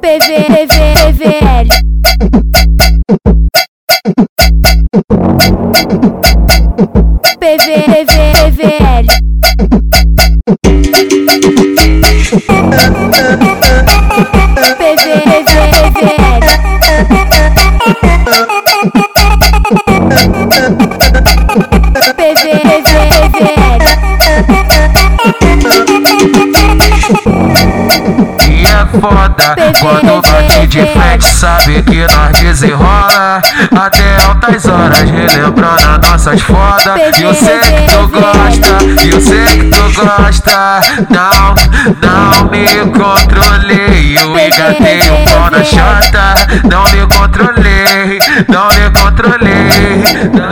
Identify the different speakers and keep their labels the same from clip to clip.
Speaker 1: PVL PVL
Speaker 2: E é foda quando bate de frente, sabe que nós desenrola até altas horas, relembrando nossas fodas. E eu sei que tu gosta, eu sei que tu gosta. Não, não me controlei, eu engatei o pau na chata. Não me controlei, não me controlei. Não,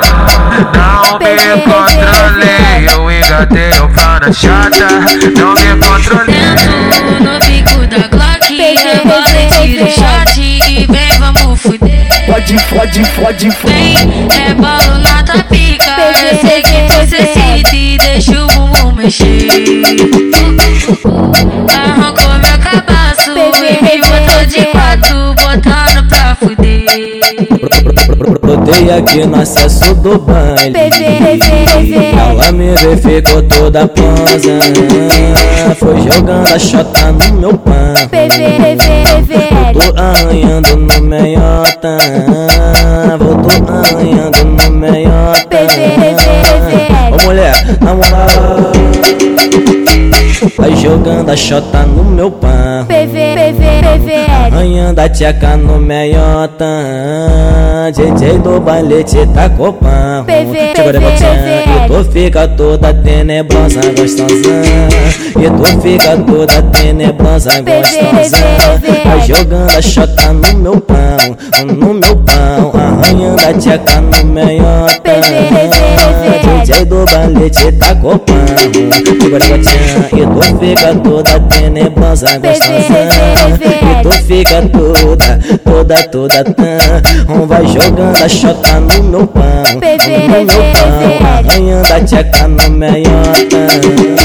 Speaker 2: não me controlei, eu engatei o pau na chata. Não me controlei.
Speaker 3: Fode, fode, fode, fode.
Speaker 4: Vem, rebolo na tua pica Eu sei que você cita e deixa o bumbum mexer. Arrancou meu cabaço E me botou de quatro Botando pra fuder.
Speaker 3: Brotei aqui no acesso do baile. Ela me vê, ficou toda panza. Foi jogando a chota no meu pão. Voltou arranhando no meiota Voltou arranhando no meiota Ô mulher, na moral Vai jogando a chota no meu pão. Arranhando a tcheca no meiota DJ do baile te tá copão. Chegou de botinha E tu fica toda tenebrosa, gostosa E tu fica toda tenebrosa, gostosa Vai jogando a chota no meu pão No meu pão. Arranhando a tcheca no meiota DJ do baile te tá copão. Chegou de botinha E tu fica toda tenebrosa, gostosa. E tu fica toda, toda, toda tã. Vai jogando a chota no meu pão. No meu pão Arranhando a tcheca no meiota